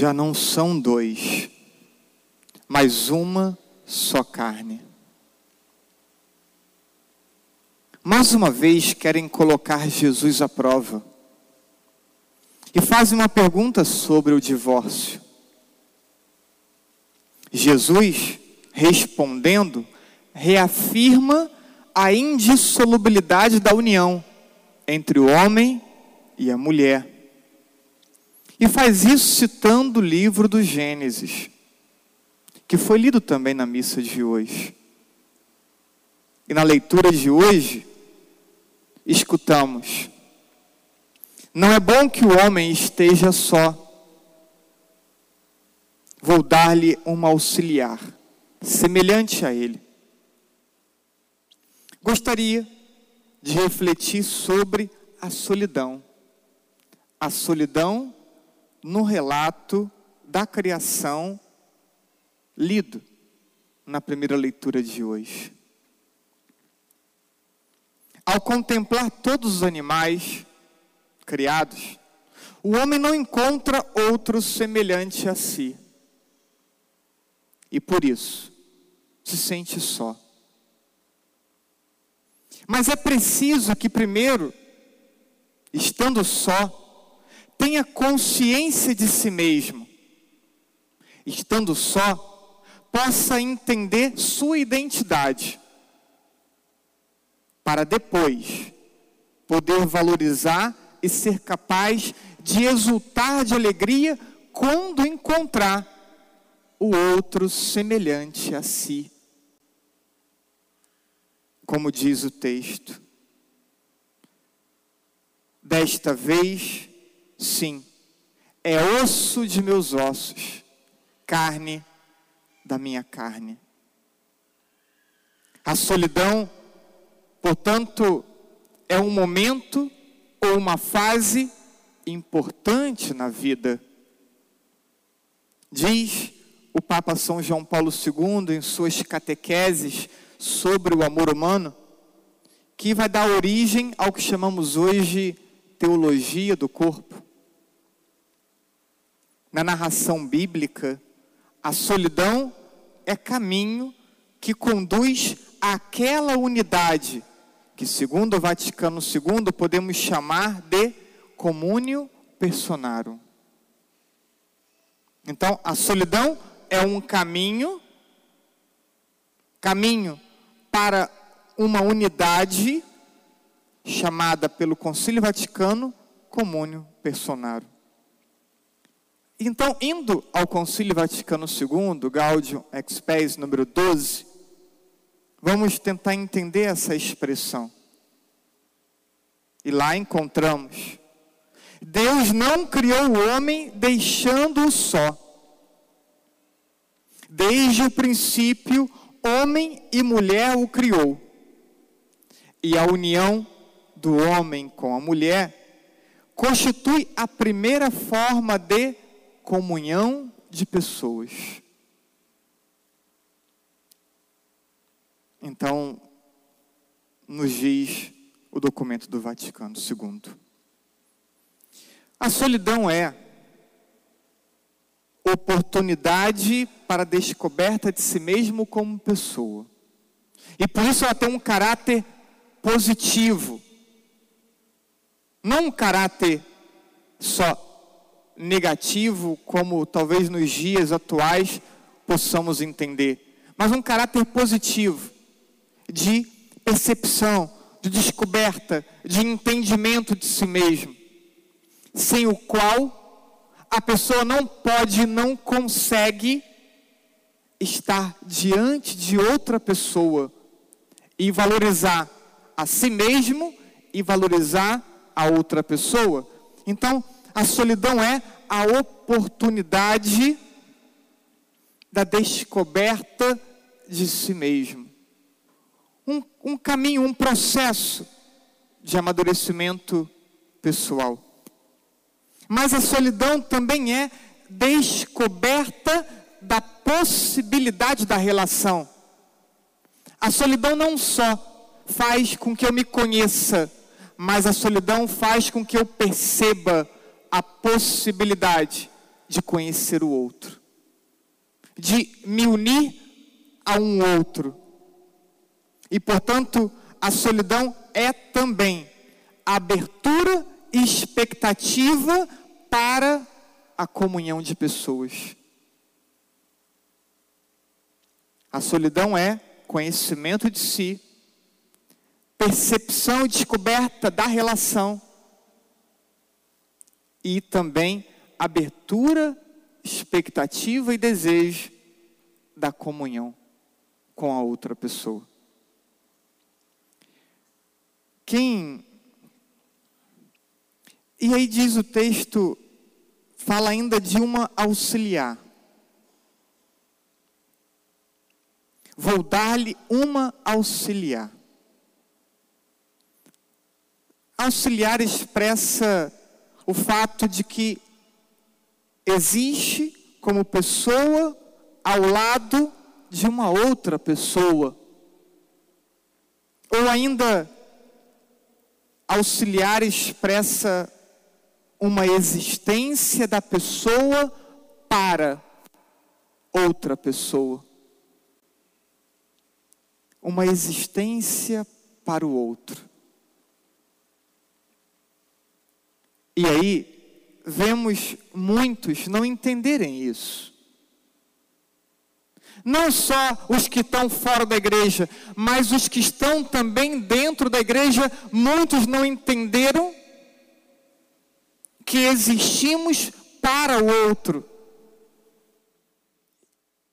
já não são dois, mas uma só carne. Mais uma vez querem colocar Jesus à prova e fazem uma pergunta sobre o divórcio. Jesus, respondendo, reafirma a indissolubilidade da união entre o homem e a mulher. E faz isso citando o livro do Gênesis, que foi lido também na missa de hoje. E na leitura de hoje, escutamos: Não é bom que o homem esteja só. Vou dar-lhe uma auxiliar, semelhante a ele. Gostaria de refletir sobre a solidão. A solidão no relato da criação lido na primeira leitura de hoje. Ao contemplar todos os animais criados, o homem não encontra outro semelhante a si. E por isso, se sente só. Mas é preciso que, primeiro, estando só, tenha consciência de si mesmo. Estando só, possa entender sua identidade para depois poder valorizar e ser capaz de exultar de alegria quando encontrar o outro semelhante a si. Como diz o texto. Desta vez, sim, é osso de meus ossos, carne da minha carne. A solidão Portanto, é um momento ou uma fase importante na vida. Diz o Papa São João Paulo II em suas catequeses sobre o amor humano, que vai dar origem ao que chamamos hoje teologia do corpo. Na narração bíblica, a solidão é caminho que conduz àquela unidade que segundo o Vaticano II podemos chamar de comúnio personarum. Então, a solidão é um caminho caminho para uma unidade chamada pelo Concílio Vaticano comúnio personarum. Então, indo ao Concílio Vaticano II, Gaudium Expes número 12, Vamos tentar entender essa expressão. E lá encontramos: Deus não criou o homem deixando-o só. Desde o princípio, homem e mulher o criou. E a união do homem com a mulher constitui a primeira forma de comunhão de pessoas. Então, nos diz o documento do Vaticano II. A solidão é oportunidade para a descoberta de si mesmo como pessoa. E por isso ela tem um caráter positivo. Não um caráter só negativo, como talvez nos dias atuais possamos entender, mas um caráter positivo de percepção, de descoberta, de entendimento de si mesmo, sem o qual a pessoa não pode, não consegue estar diante de outra pessoa e valorizar a si mesmo e valorizar a outra pessoa. Então, a solidão é a oportunidade da descoberta de si mesmo um, um caminho, um processo de amadurecimento pessoal. Mas a solidão também é descoberta da possibilidade da relação. A solidão não só faz com que eu me conheça, mas a solidão faz com que eu perceba a possibilidade de conhecer o outro, de me unir a um outro. E, portanto, a solidão é também abertura e expectativa para a comunhão de pessoas. A solidão é conhecimento de si, percepção e descoberta da relação e também abertura, expectativa e desejo da comunhão com a outra pessoa. Quem. E aí diz o texto, fala ainda de uma auxiliar. Vou dar-lhe uma auxiliar. Auxiliar expressa o fato de que existe como pessoa ao lado de uma outra pessoa. Ou ainda, auxiliar expressa uma existência da pessoa para outra pessoa. Uma existência para o outro. E aí, vemos muitos não entenderem isso. Não só os que estão fora da igreja, mas os que estão também dentro da igreja, muitos não entenderam que existimos para o outro.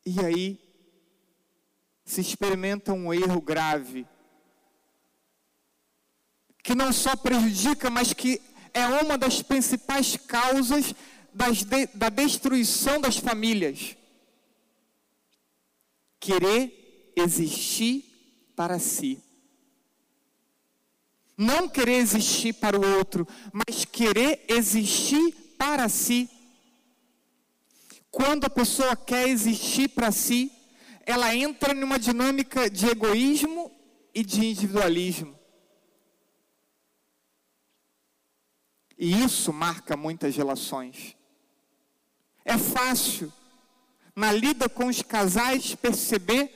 E aí se experimenta um erro grave, que não só prejudica, mas que é uma das principais causas de, da destruição das famílias. Querer existir para si. Não querer existir para o outro, mas querer existir para si. Quando a pessoa quer existir para si, ela entra numa dinâmica de egoísmo e de individualismo. E isso marca muitas relações. É fácil, na lida com os casais, perceber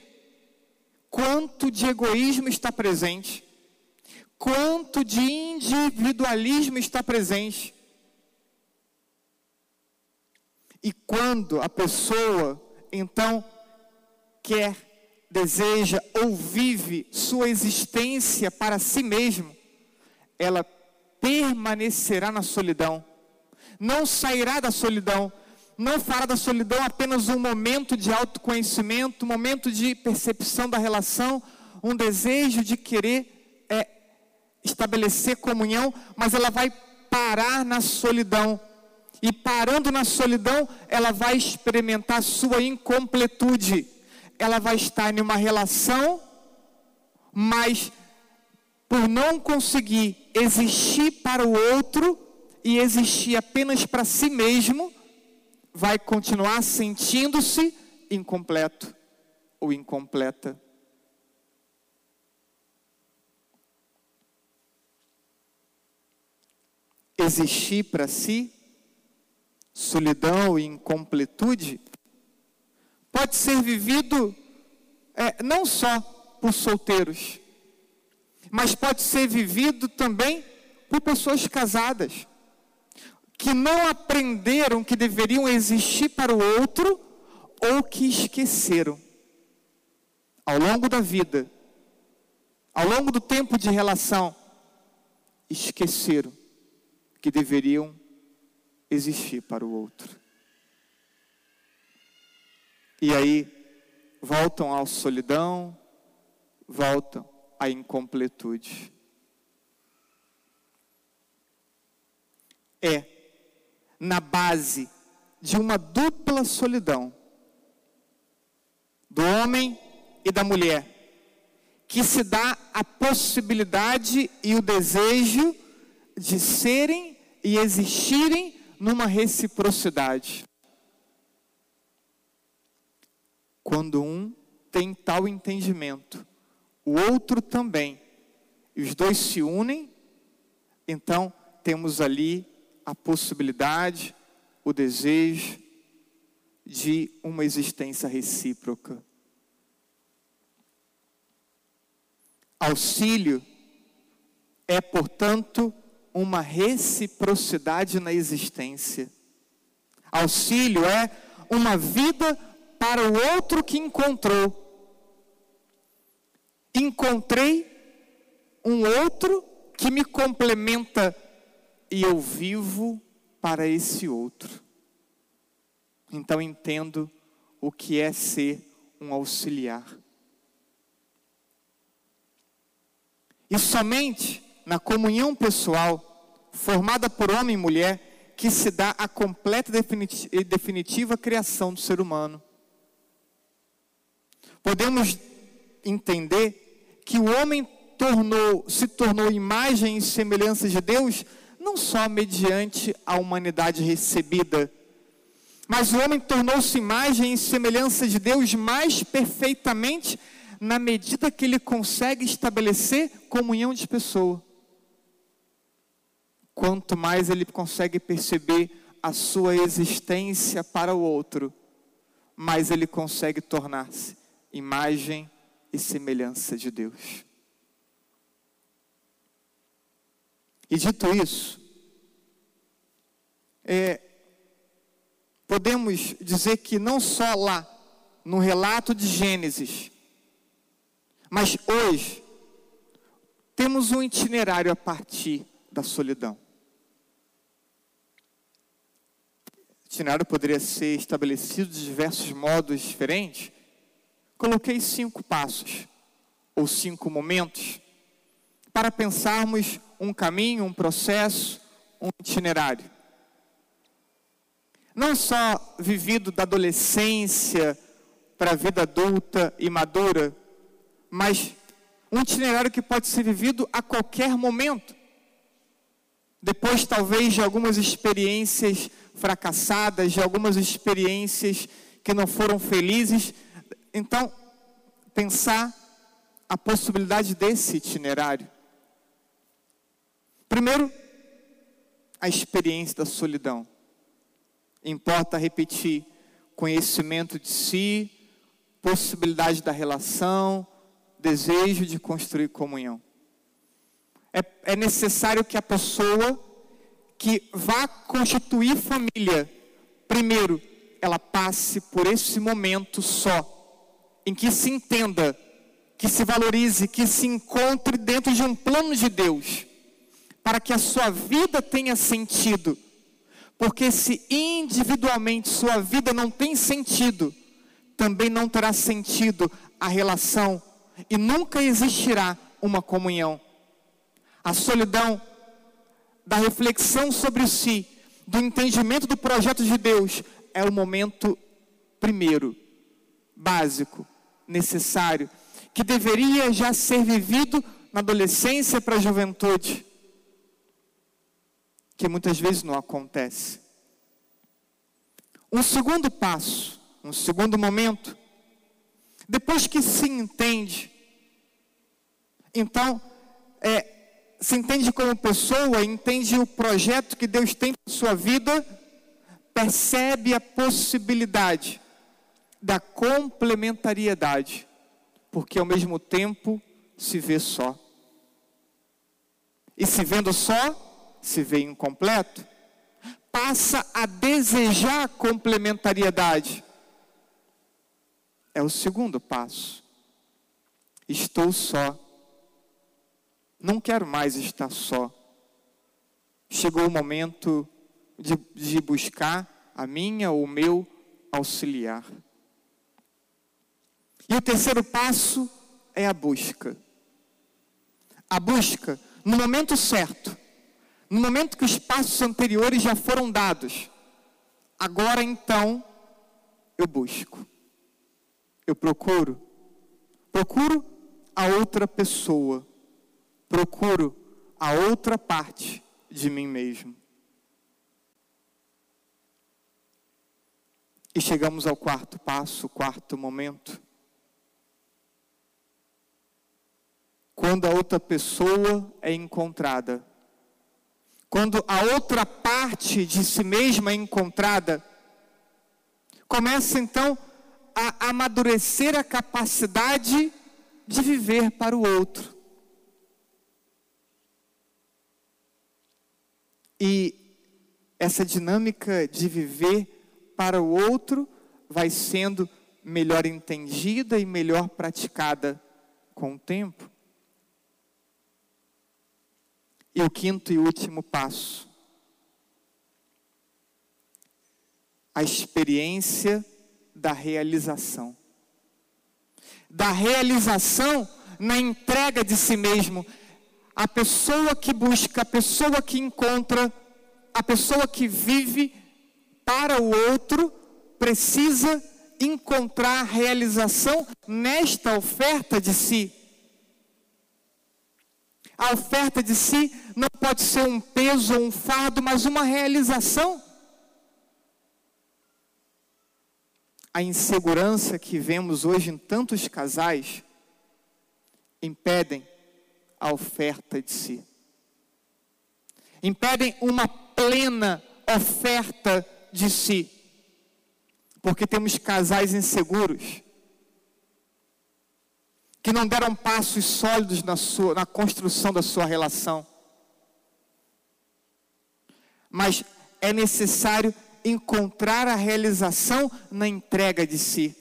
quanto de egoísmo está presente, quanto de individualismo está presente. E quando a pessoa, então, quer, deseja ou vive sua existência para si mesmo, ela permanecerá na solidão, não sairá da solidão, não fará da solidão apenas um momento de autoconhecimento, um momento de percepção da relação, um desejo de querer é, estabelecer comunhão, mas ela vai parar na solidão. E parando na solidão, ela vai experimentar sua incompletude. Ela vai estar em uma relação, mas por não conseguir existir para o outro e existir apenas para si mesmo, vai continuar sentindo-se incompleto ou incompleta. Existir para si, solidão e incompletude, pode ser vivido é, não só por solteiros, mas pode ser vivido também por pessoas casadas, que não aprenderam que deveriam existir para o outro ou que esqueceram. Ao longo da vida, ao longo do tempo de relação, esqueceram que deveriam existir para o outro. E aí voltam à solidão, voltam a incompletude. É na base de uma dupla solidão do homem e da mulher que se dá a possibilidade e o desejo de serem e existirem numa reciprocidade. Quando um tem tal entendimento, o outro também. E os dois se unem, então temos ali a possibilidade, o desejo de uma existência recíproca. Auxílio é, portanto, uma reciprocidade na existência. Auxílio é uma vida para o outro que encontrou. Encontrei um outro que me complementa e eu vivo para esse outro. Então entendo o que é ser um auxiliar. E somente na comunhão pessoal, formada por homem e mulher, que se dá a completa e definitiva criação do ser humano. Podemos entender que o homem tornou, se tornou imagem e semelhança de Deus, não só mediante a humanidade recebida, mas o homem tornou-se imagem e semelhança de Deus mais perfeitamente na medida que ele consegue estabelecer comunhão de pessoa. Quanto mais ele consegue perceber a sua existência para o outro, mais ele consegue tornar-se imagem e semelhança de Deus. E dito isso, é, podemos dizer que não só lá, no relato de Gênesis, mas hoje, temos um itinerário a partir da solidão. O itinerário poderia ser estabelecido de diversos modos diferentes, coloquei cinco passos, ou cinco momentos, para pensarmos um caminho, um processo, um itinerário. Não só vivido da adolescência para a vida adulta e madura, mas um itinerário que pode ser vivido a qualquer momento. Depois, talvez, de algumas experiências fracassadas, de algumas experiências que não foram felizes, então, pensar a possibilidade desse itinerário. Primeiro, a experiência da solidão. Importa repetir conhecimento de si, possibilidade da relação, desejo de construir comunhão. É, é necessário que a pessoa que vá constituir família, primeiro, ela passe por esse momento só em que se entenda, que se valorize, que se encontre dentro de um plano de Deus, para que a sua vida tenha sentido. Porque se individualmente sua vida não tem sentido, também não terá sentido a relação e nunca existirá uma comunhão. A solidão da reflexão sobre si, do entendimento do projeto de Deus, é o momento primeiro, básico, necessário, que deveria já ser vivido na adolescência para a juventude, que muitas vezes não acontece. Um segundo passo, um segundo momento, depois que se entende, então, é, se entende como pessoa, entende o projeto que Deus tem para sua vida, percebe a possibilidade da complementariedade, porque ao mesmo tempo se vê só. E se vendo só, se vê incompleto, passa a desejar complementariedade. É o segundo passo. Estou só. Não quero mais estar só. Chegou o momento de, de buscar a minha ou o meu auxiliar. E o terceiro passo é a busca. A busca no momento certo, no momento que os passos anteriores já foram dados. Agora então eu busco. Eu procuro. Procuro a outra pessoa. Procuro a outra parte de mim mesmo. E chegamos ao quarto passo, quarto momento. Quando a outra pessoa é encontrada. Quando a outra parte de si mesma é encontrada. começa então a amadurecer a capacidade de viver para o outro. E essa dinâmica de viver para o outro vai sendo melhor entendida e melhor praticada com o tempo. E o quinto e último passo. A experiência da realização. Da realização na entrega de si mesmo. A pessoa que busca, a pessoa que encontra, a pessoa que vive para o outro, precisa encontrar realização nesta oferta de si. A oferta de si não pode ser um peso ou um fardo, mas uma realização. a insegurança que vemos hoje em tantos casais impedem a oferta de si. Impedem uma plena oferta de si. Porque temos casais inseguros que não deram passos sólidos na, sua, na construção da sua relação. Mas é necessário encontrar a realização na entrega de si.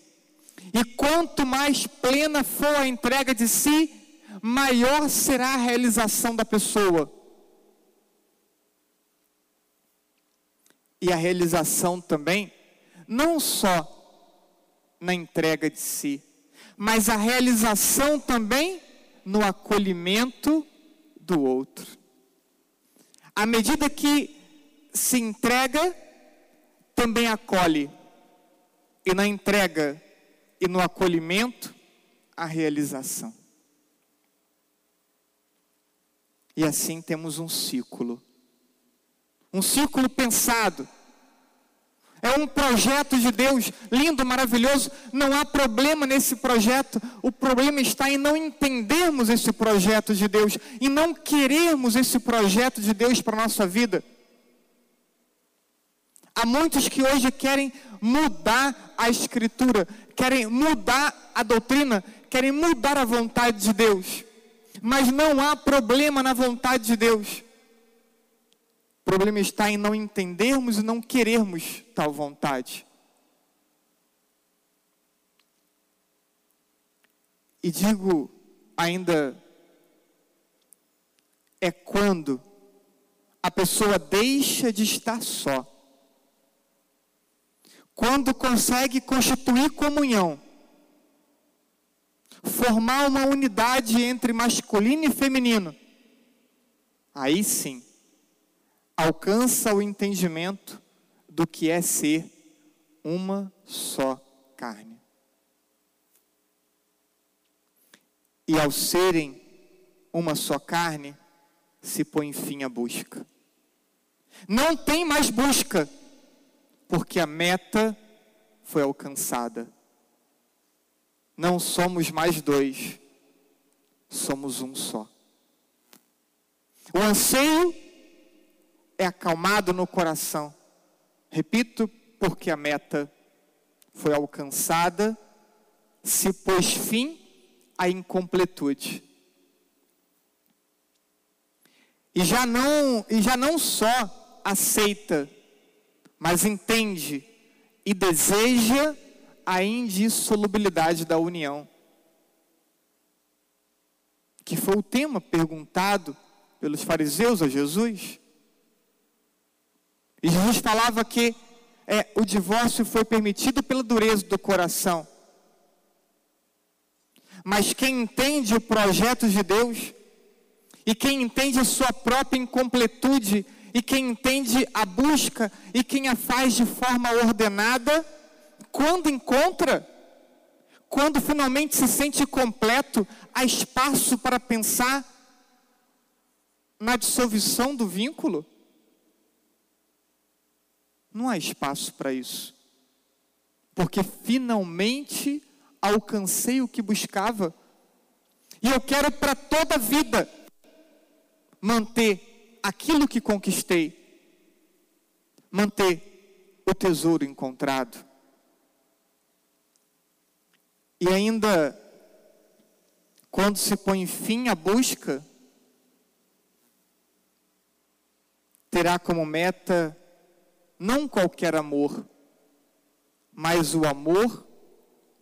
E quanto mais plena for a entrega de si, maior será a realização da pessoa. E a realização também, não só na entrega de si, mas a realização também no acolhimento do outro. À medida que se entrega, também acolhe, e na entrega e no acolhimento, a realização. E assim temos um ciclo. Um ciclo pensado. É um projeto de Deus lindo, maravilhoso. Não há problema nesse projeto. O problema está em não entendermos esse projeto de Deus, em não querermos esse projeto de Deus para a nossa vida. Há muitos que hoje querem mudar a Escritura, querem mudar a doutrina, querem mudar a vontade de Deus. Mas não há problema na vontade de Deus. Problema está em não entendermos e não querermos tal vontade. E digo ainda, é quando a pessoa deixa de estar só quando consegue constituir comunhão, formar uma unidade entre masculino e feminino, aí sim, alcança o entendimento do que é ser uma só carne. E ao serem uma só carne, se põe fim à busca. Não tem mais busca porque a meta foi alcançada. Não somos mais dois, somos um só. O anseio é acalmado no coração. Repito, porque a meta foi alcançada, se pôs fim à incompletude. E já não, e já não só aceita mas entende e deseja a indissolubilidade da união. Que foi o tema perguntado pelos fariseus a Jesus. Jesus falava que é, o divórcio foi permitido pela dureza do coração. Mas quem entende o projeto de Deus, e quem entende a sua própria incompletude e quem entende a busca e quem a faz de forma ordenada, quando encontra, quando finalmente se sente completo, há espaço para pensar na dissolução do vínculo? Não há espaço para isso. Porque finalmente alcancei o que buscava. E eu quero para toda a vida manter aquilo que conquistei, manter o tesouro encontrado. E ainda, quando se põe fim à busca, terá como meta não qualquer amor, mas o amor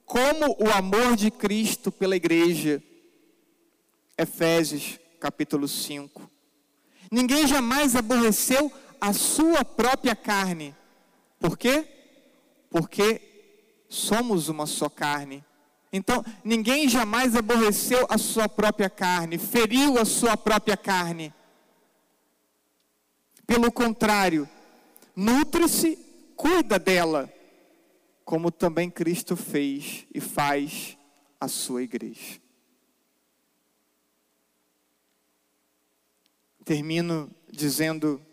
como o amor de Cristo pela igreja. Efésios capítulo 5. Ninguém jamais aborreceu a sua própria carne. Por quê? Porque somos uma só carne. Então, ninguém jamais aborreceu a sua própria carne, feriu a sua própria carne. Pelo contrário, nutre-se, cuida dela, como também Cristo fez e faz a sua igreja. Termino dizendo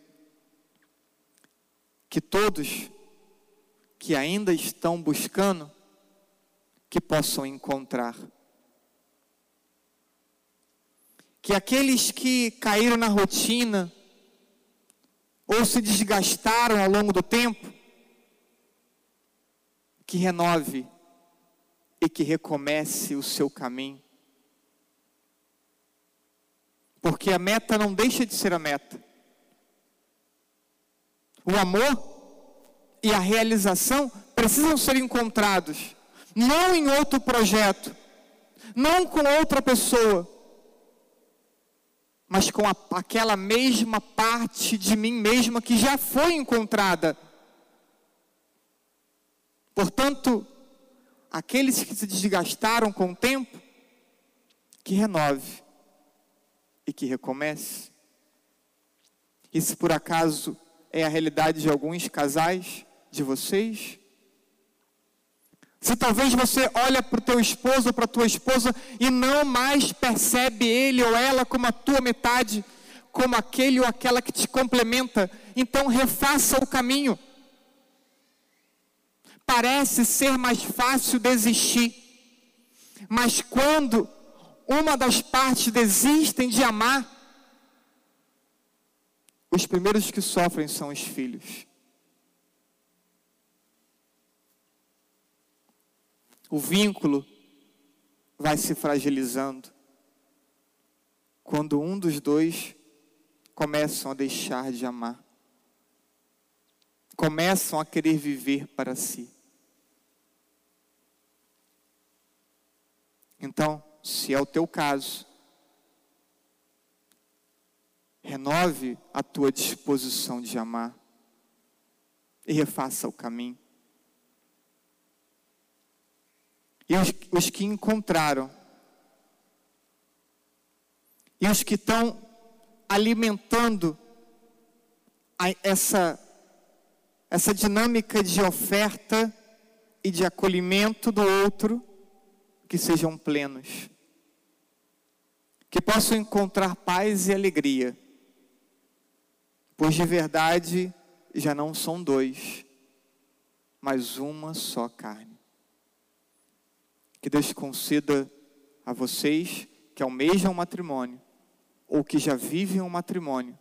que todos que ainda estão buscando, que possam encontrar. Que aqueles que caíram na rotina, ou se desgastaram ao longo do tempo, que renove e que recomece o seu caminho. Porque a meta não deixa de ser a meta. O amor e a realização precisam ser encontrados, não em outro projeto, não com outra pessoa, mas com a, aquela mesma parte de mim mesma que já foi encontrada. Portanto, aqueles que se desgastaram com o tempo, que renove e que recomece. E se por acaso é a realidade de alguns casais, de vocês, se talvez você olha para o teu esposo ou para a tua esposa e não mais percebe ele ou ela como a tua metade, como aquele ou aquela que te complementa, então refaça o caminho. Parece ser mais fácil desistir, mas quando uma das partes desistem de amar, os primeiros que sofrem são os filhos. O vínculo vai se fragilizando quando um dos dois começam a deixar de amar, começam a querer viver para si. Então, se é o teu caso, renove a tua disposição de amar e refaça o caminho. E os, os que encontraram. E os que estão alimentando a, essa, essa dinâmica de oferta e de acolhimento do outro, que sejam plenos. Que possam encontrar paz e alegria. Pois de verdade já não são dois, mas uma só carne. Que Deus conceda a vocês que almejam um matrimônio ou que já vivem um matrimônio,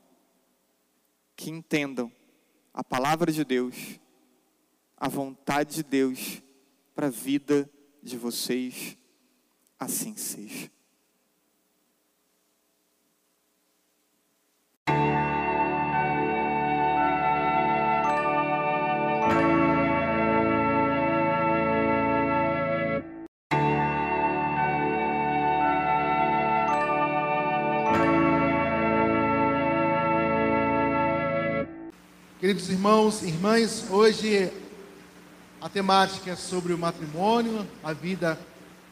que entendam a palavra de Deus, a vontade de Deus para a vida de vocês, assim seja. Queridos irmãos e irmãs, hoje a temática é sobre o matrimônio, a vida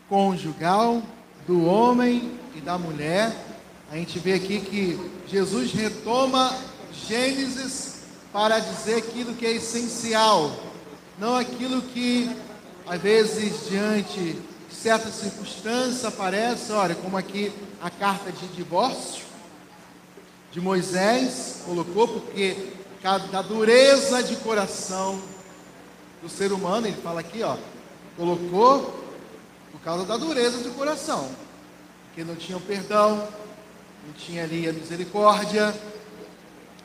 conjugal do homem e da mulher. A gente vê aqui que Jesus retoma Gênesis para dizer aquilo que é essencial, não aquilo que às vezes diante de certa circunstância aparece, olha, como aqui a carta de divórcio de Moisés colocou, porque da dureza de coração do ser humano, ele fala aqui, ó, colocou por causa da dureza de coração, porque não tinha perdão, não tinha ali a misericórdia,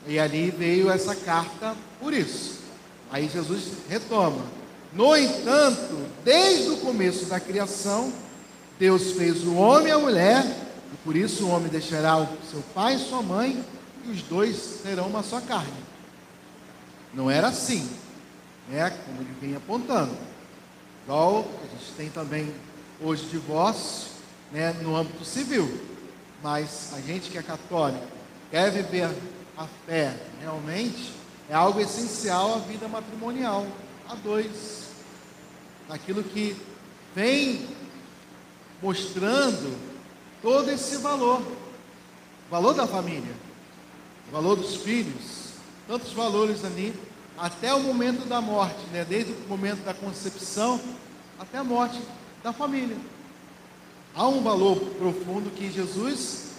e ali veio essa carta por isso. Aí Jesus retoma. No entanto, desde o começo da criação, Deus fez o homem e a mulher, e por isso o homem deixará o seu pai e sua mãe, e os dois serão uma só carne. Não era assim, né? Como ele vem apontando. Igual a gente tem também hoje divórcio, né? No âmbito civil. Mas a gente que é católico quer viver a fé realmente é algo essencial à vida matrimonial, a dois. Aquilo que vem mostrando todo esse valor, o valor da família, o valor dos filhos, tantos valores ali, até o momento da morte, né? desde o momento da concepção até a morte da família. Há um valor profundo que Jesus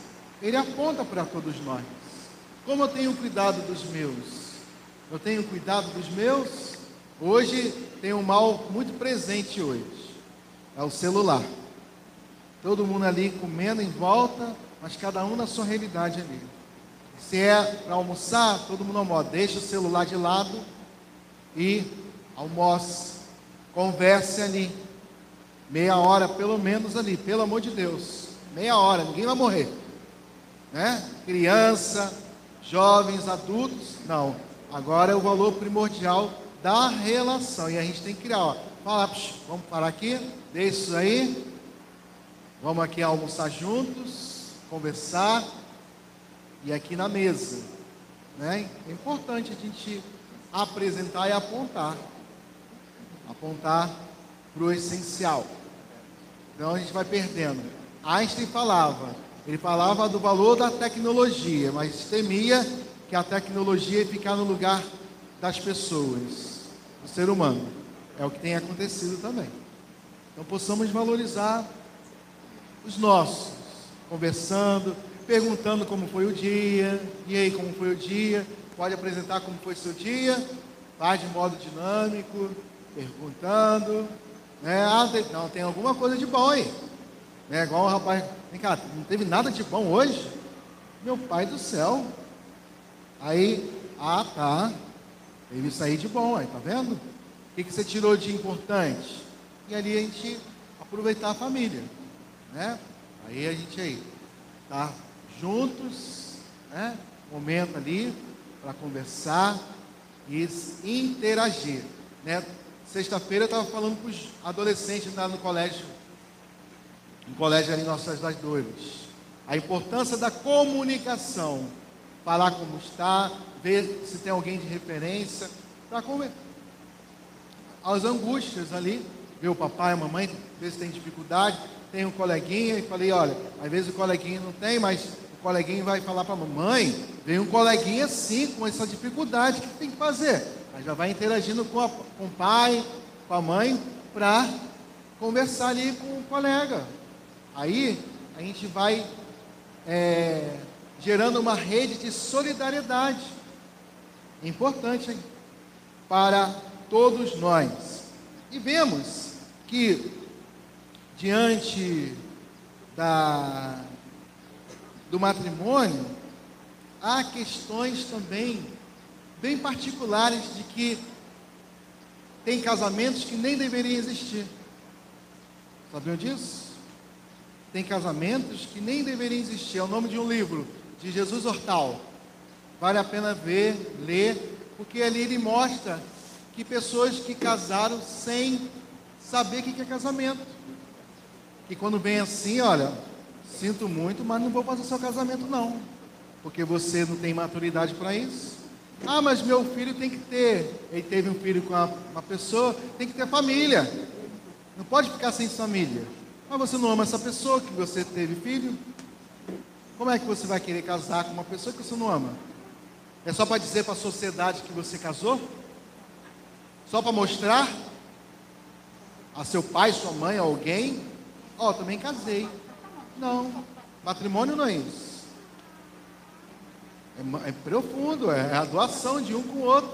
ele aponta para todos nós. Como eu tenho cuidado dos meus? Eu tenho cuidado dos meus? Hoje tem um mal muito presente hoje. É o celular. Todo mundo ali comendo em volta, mas cada um na sua realidade ali. Se é para almoçar, todo mundo almoça. Deixa o celular de lado e almoce. Converse ali. Meia hora pelo menos ali, pelo amor de Deus. Meia hora, ninguém vai morrer. Né? Criança, jovens, adultos, não. Agora é o valor primordial da relação. E a gente tem que criar, ó. Fala, psh, vamos parar aqui, deixa isso aí. Vamos aqui almoçar juntos, conversar. E aqui na mesa. Né? É importante a gente apresentar e apontar. Apontar para o essencial. Então a gente vai perdendo. Einstein falava, ele falava do valor da tecnologia, mas temia que a tecnologia ia ficar no lugar das pessoas, do ser humano. É o que tem acontecido também. Então possamos valorizar os nossos, conversando, perguntando como foi o dia, e aí como foi o dia, pode apresentar como foi seu dia, faz de modo dinâmico, perguntando, né? Ah, não, tem alguma coisa de bom aí. Né? Igual o rapaz, vem cá, não teve nada de bom hoje? Meu pai do céu. Aí, ah tá, teve isso aí de bom, aí, tá vendo? O que, que você tirou de importante? E ali a gente aproveitar a família, né? Aí a gente aí, tá juntos, né? Momento ali para conversar e interagir, né? Sexta-feira eu estava falando com os adolescentes lá no colégio, no colégio ali Nossas das Dores. A importância da comunicação. Falar como está, ver se tem alguém de referência, para comer. As angústias ali, ver o papai, a mamãe, ver se tem dificuldade. Tem um coleguinha e falei, olha, às vezes o coleguinha não tem, mas o coleguinha vai falar para a mamãe, vem um coleguinha sim, com essa dificuldade, o que tem que fazer? Aí já vai interagindo com, a, com o pai, com a mãe, para conversar ali com o colega. Aí a gente vai é, gerando uma rede de solidariedade. Importante hein? para todos nós. E vemos que diante da, do matrimônio, há questões também bem particulares de que tem casamentos que nem deveriam existir. Sabiam disso? Tem casamentos que nem deveriam existir. É o nome de um livro, de Jesus Hortal. Vale a pena ver, ler, porque ali ele mostra que pessoas que casaram sem saber o que é casamento. Que quando vem assim, olha, sinto muito, mas não vou fazer seu casamento não. Porque você não tem maturidade para isso. Ah, mas meu filho tem que ter. Ele teve um filho com uma pessoa, tem que ter família. Não pode ficar sem família. Mas você não ama essa pessoa que você teve filho? Como é que você vai querer casar com uma pessoa que você não ama? É só para dizer para a sociedade que você casou? Só para mostrar a seu pai, sua mãe, alguém? Ó, oh, também casei. Não, matrimônio não é isso. É, é profundo, é a doação de um com o outro.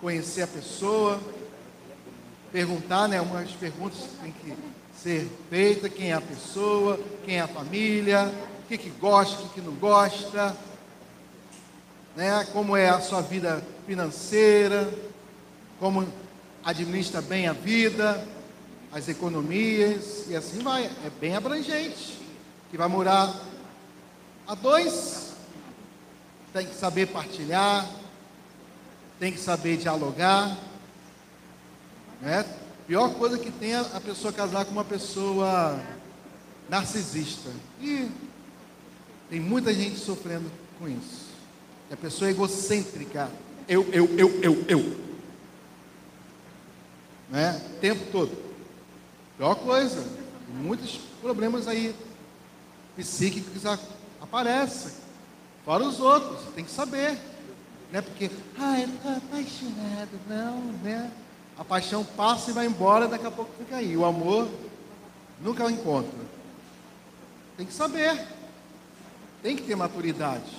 Conhecer a pessoa, perguntar, né? Umas perguntas que tem que ser feitas, quem é a pessoa, quem é a família, o que, que gosta, o que, que não gosta, né? como é a sua vida financeira, como administra bem a vida, as economias e assim vai. É bem abrangente. Que vai morar a dois, tem que saber partilhar, tem que saber dialogar. Né? Pior coisa que tem é a pessoa casar com uma pessoa narcisista. E tem muita gente sofrendo com isso. É a pessoa egocêntrica. Eu, eu, eu, eu, eu. Né? O tempo todo. Pior coisa. Muitos problemas aí psíquicos aparecem. Fora os outros. Tem que saber. Né? Porque, ah, eu estou apaixonado. Não, né? A paixão passa e vai embora, daqui a pouco fica aí. O amor nunca o encontra. Tem que saber. Tem que ter maturidade.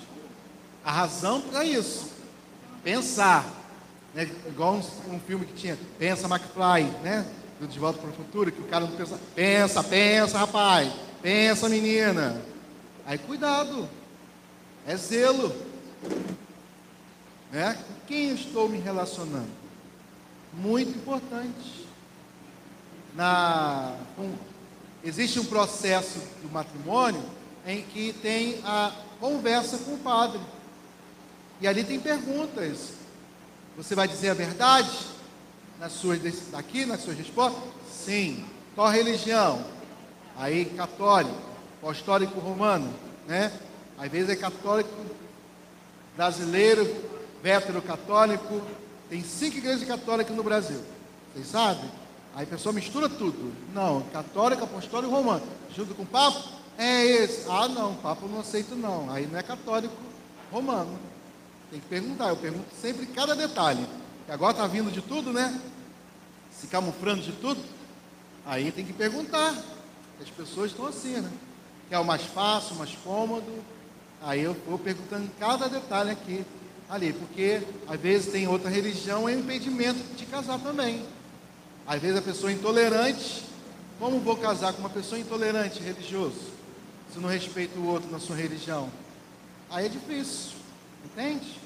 A razão para isso. Pensar. Né? Igual um, um, filme que tinha Pensa McFly, né? Do De Volta para o Futuro, que o cara não pensa. Pensa, pensa, rapaz. Pensa, menina. Aí cuidado. É zelo. Né? Com quem eu estou me relacionando? Muito importante. Na, um, existe um processo do matrimônio em que tem a conversa com o padre. E ali tem perguntas. Você vai dizer a verdade nas suas daqui, nas suas respostas? Sim. Qual religião? Aí católico, apostólico romano, né? Às vezes é católico brasileiro, vétero católico. Tem cinco igrejas católicas no Brasil. Vocês sabem? Aí a pessoa mistura tudo. Não, católico, apostólico romano. Junto com o Papa? É esse. Ah, não, Papa eu não aceito não. Aí não é católico romano. Tem que perguntar, eu pergunto sempre cada detalhe. Que agora está vindo de tudo, né? Se camuflando de tudo. Aí tem que perguntar. As pessoas estão assim, né? Que é o mais fácil, mais cômodo. Aí eu vou perguntando cada detalhe aqui, ali, porque às vezes tem outra religião, é impedimento de casar também. Às vezes a pessoa é intolerante, como vou casar com uma pessoa intolerante religioso? Se não respeita o outro na sua religião. Aí é difícil, entende?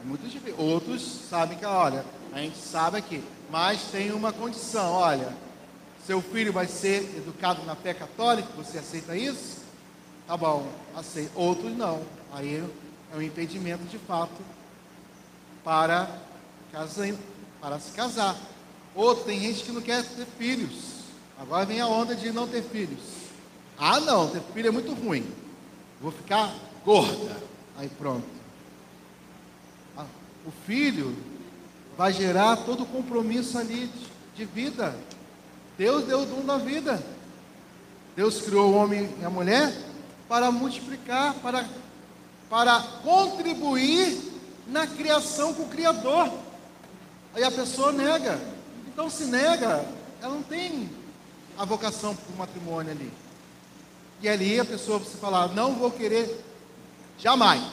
É muito difícil. Outros sabem que, olha, a gente sabe aqui, mas tem uma condição, olha, seu filho vai ser educado na fé católica, você aceita isso? Tá bom, aceito. Outros não. Aí é um impedimento de fato para, casa, para se casar. Outro, tem gente que não quer ter filhos. Agora vem a onda de não ter filhos. Ah, não, ter filho é muito ruim. Vou ficar gorda. Aí pronto o filho vai gerar todo o compromisso ali de, de vida. Deus deu o dom da vida. Deus criou o homem e a mulher para multiplicar, para, para contribuir na criação com o Criador. Aí a pessoa nega. Então, se nega, ela não tem a vocação para o matrimônio ali. E ali a pessoa se falar, não vou querer jamais.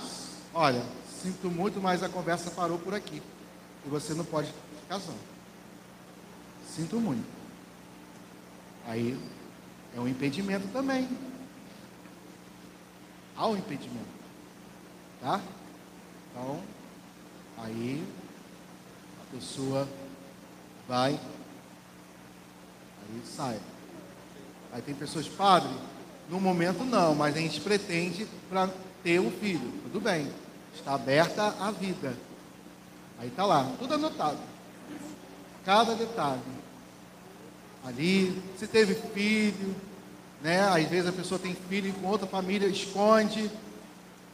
Olha, Sinto muito, mas a conversa parou por aqui. E você não pode casar. Sinto muito. Aí é um impedimento também. Há um impedimento. Tá? Então, aí a pessoa vai, aí sai. Aí tem pessoas, padre, no momento não, mas a gente pretende para ter um filho. Tudo bem. Está aberta a vida. Aí está lá, tudo anotado. Cada detalhe. Ali, se teve filho, né? Às vezes a pessoa tem filho com outra família, esconde.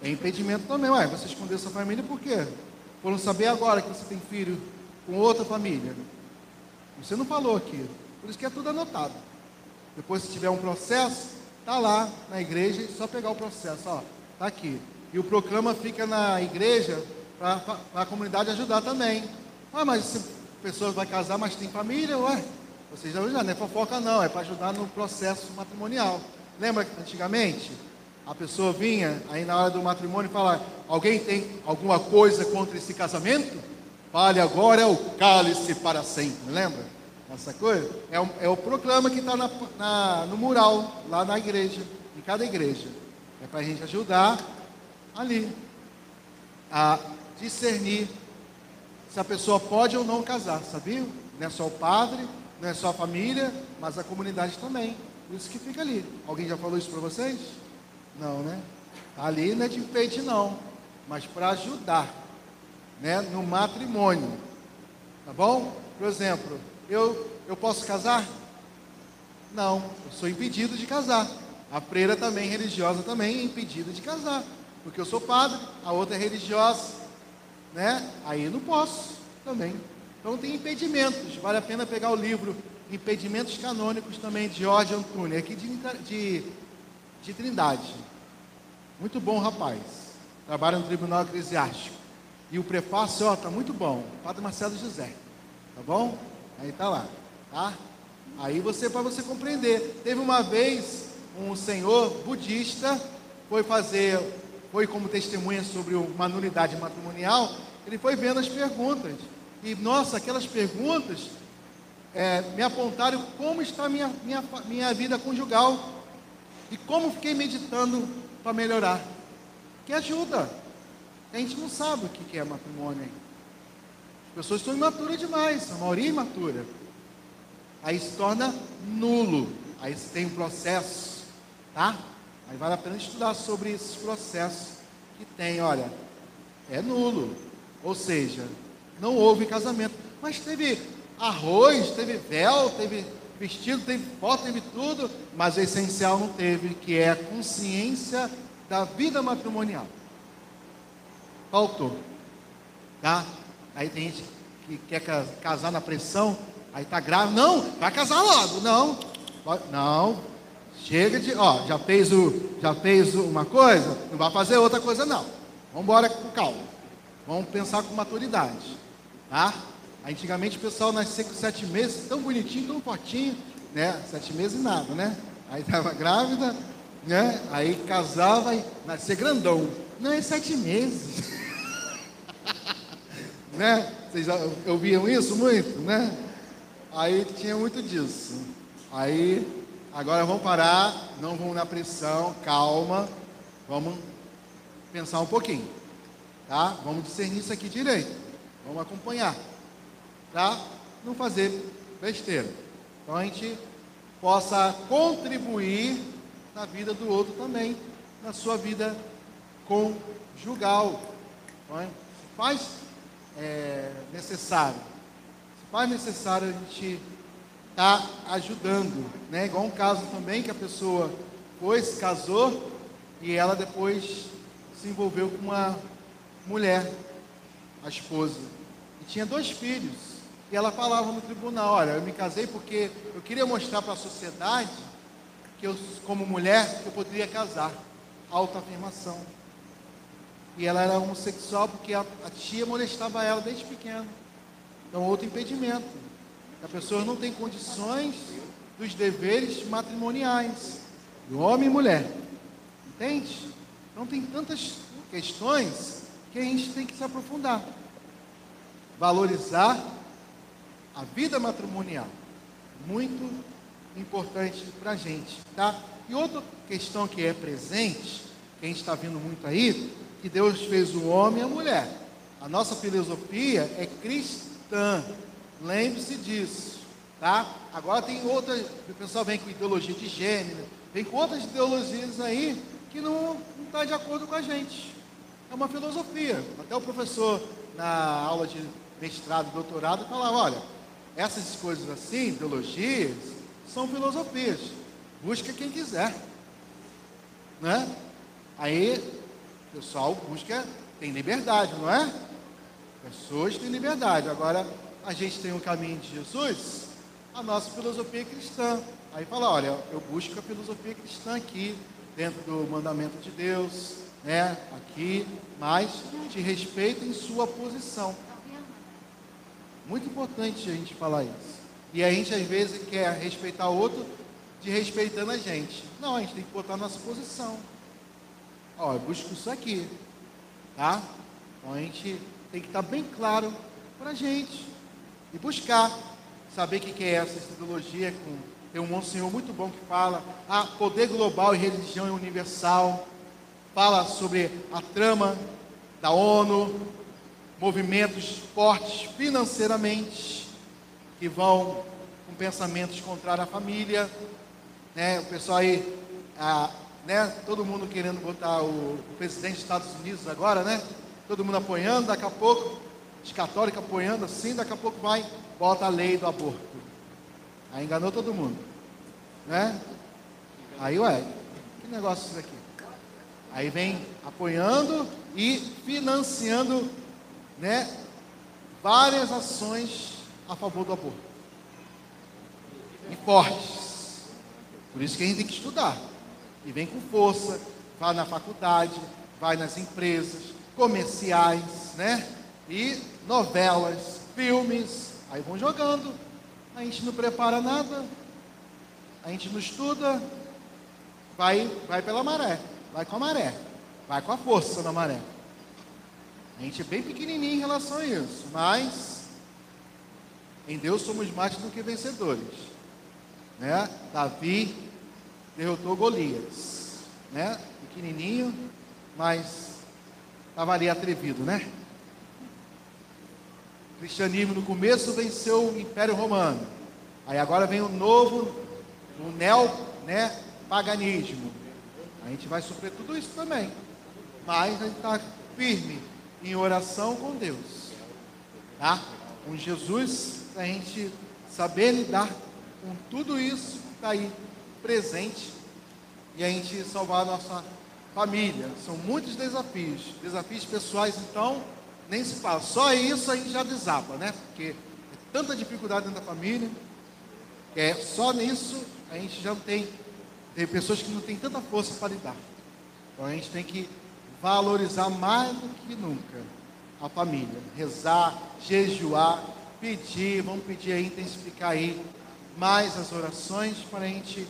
É impedimento também. Ué, você escondeu sua família por quê? Foram saber agora que você tem filho com outra família. Você não falou aqui. Por isso que é tudo anotado. Depois, se tiver um processo, tá lá na igreja, é só pegar o processo. Ó, tá aqui. E o proclama fica na igreja para a comunidade ajudar também. Ah, mas se a pessoa vai casar, mas tem família, ué. Vocês já não é fofoca não, é para ajudar no processo matrimonial. Lembra que antigamente a pessoa vinha aí na hora do matrimônio e falava, alguém tem alguma coisa contra esse casamento? Fale agora é o cálice para sempre, lembra? Essa coisa? É o, é o proclama que está no mural, lá na igreja, em cada igreja. É para a gente ajudar ali a discernir se a pessoa pode ou não casar, sabia? Não é só o padre, não é só a família, mas a comunidade também. Por isso que fica ali. Alguém já falou isso para vocês? Não, né? Ali não é de enfeite não, mas para ajudar, né, no matrimônio. Tá bom? Por exemplo, eu eu posso casar? Não, eu sou impedido de casar. A freira também religiosa também é impedida de casar, porque eu sou padre, a outra é religiosa, né? Aí eu não posso também. Então tem impedimentos. Vale a pena pegar o livro Impedimentos Canônicos também de Jorge Antunes, aqui de, de, de Trindade. Muito bom, rapaz. Trabalha no Tribunal Eclesiástico. E o prefácio, ó, tá muito bom. Padre Marcelo José. Tá bom? Aí tá lá, tá? Aí você para você compreender. Teve uma vez um senhor budista foi fazer, foi como testemunha sobre uma nulidade matrimonial, ele foi vendo as perguntas. E nossa, aquelas perguntas é, me apontaram como está minha, minha, minha vida conjugal e como fiquei meditando para melhorar. Que ajuda. A gente não sabe o que é matrimônio. As pessoas estão imaturas demais, a maioria é imatura. Aí se torna nulo. Aí você tem um processo, tá? Aí vale a pena estudar sobre esses processos que tem, olha, é nulo. Ou seja, não houve casamento. Mas teve arroz, teve véu, teve vestido, teve foto, teve tudo, mas o essencial não teve, que é a consciência da vida matrimonial. Faltou. Tá? Aí tem gente que quer casar na pressão, aí tá grávida, não, vai casar logo, não. Não. Chega de, ó, já fez o, já fez uma coisa, não vai fazer outra coisa não. Vamos embora com calma. Vamos pensar com maturidade, tá? Antigamente o pessoal nascia com sete meses, tão bonitinho, tão fortinho, né? Sete meses e nada, né? Aí estava grávida, né? Aí casava e nascia grandão. Não, é sete meses. né? Vocês já ouviam isso muito, né? Aí tinha muito disso. Aí, agora vamos parar, não vamos na pressão, calma, vamos pensar um pouquinho, tá? Vamos discernir isso aqui direito, vamos acompanhar, tá? Não fazer besteira. Então a gente possa contribuir na vida do outro também, na sua vida conjugal. Então, se faz é, necessário, se faz necessário a gente estar tá ajudando, né? Igual um caso também que a pessoa foi, se casou e ela depois se envolveu com uma mulher, a esposa, e tinha dois filhos. E ela falava no tribunal: Olha, eu me casei porque eu queria mostrar para a sociedade que eu, como mulher, eu poderia casar. Autoafirmação. E ela era homossexual porque a, a tia molestava ela desde pequena. Então, outro impedimento. A pessoa não tem condições dos deveres matrimoniais, do homem e mulher. Entende? Então, tem tantas questões que a gente tem que se aprofundar. Valorizar a vida matrimonial. Muito importante para a gente, tá? E outra questão que é presente, que a gente está vendo muito aí, que Deus fez o homem e a mulher. A nossa filosofia é cristã. Lembre-se disso, tá? Agora tem outras, o pessoal vem com ideologia de gênero, vem com outras ideologias aí que não está de acordo com a gente. É uma filosofia. Até o professor na aula de mestrado, doutorado, falava, olha, essas coisas assim, ideologias, são filosofias. Busca quem quiser. Né? Aí, o pessoal busca, tem liberdade, não é? Pessoas têm liberdade. Agora, a gente tem o caminho de Jesus, a nossa filosofia é cristã. Aí fala, olha, eu busco a filosofia cristã aqui, dentro do mandamento de Deus, né? Aqui, mas te respeito em sua posição. Muito importante a gente falar isso. E a gente às vezes quer respeitar o outro de respeitando a gente. Não, a gente tem que botar a nossa posição. Ó, eu busco isso aqui. Tá? Então a gente tem que estar bem claro para a gente. E buscar. Saber o que é essa ideologia. Com, tem um monsenhor muito bom que fala. Ah, poder global e religião é universal. Fala sobre a trama da ONU, movimentos fortes financeiramente que vão com pensamentos contrários à família, né? O pessoal aí, ah, né? Todo mundo querendo botar o, o, presidente dos Estados Unidos agora, né? Todo mundo apoiando, daqui a pouco, os católicos apoiando assim, daqui a pouco vai, bota a lei do aborto. Aí enganou todo mundo, né? Aí, ué, que negócio é isso aqui? Aí vem apoiando e financiando, né? Várias ações a favor do aborto. E fortes. Por isso que a gente tem que estudar. E vem com força, vai na faculdade, vai nas empresas, comerciais, né? E novelas, filmes, aí vão jogando. A gente não prepara nada, a gente não estuda, vai, vai pela maré, vai com a maré, vai com a força da maré. A gente é bem pequenininho em relação a isso, mas em Deus somos mais do que vencedores. Né? Davi derrotou Golias, né? Pequenininho, mas estava ali atrevido, né? O cristianismo no começo venceu o Império Romano. Aí agora vem o novo, o neo, né, paganismo. A gente vai sofrer tudo isso também. Mas a gente está firme em oração com Deus. Tá? Com Jesus, a gente saber lidar com tudo isso que está aí presente e a gente salvar a nossa família. São muitos desafios. Desafios pessoais, então, nem se fala. Só isso a gente já desaba, né? Porque é tanta dificuldade dentro da família. É, só nisso a gente já não tem. Tem pessoas que não têm tanta força para lidar. Então a gente tem que valorizar mais do que nunca a família. Rezar, jejuar, pedir, vamos pedir aí, intensificar aí mais as orações para a gente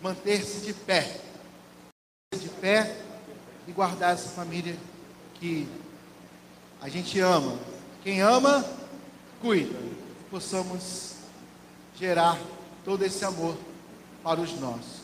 manter-se de pé. De pé e guardar essa família que a gente ama. Quem ama, cuida. Possamos gerar todo esse amor para os nossos.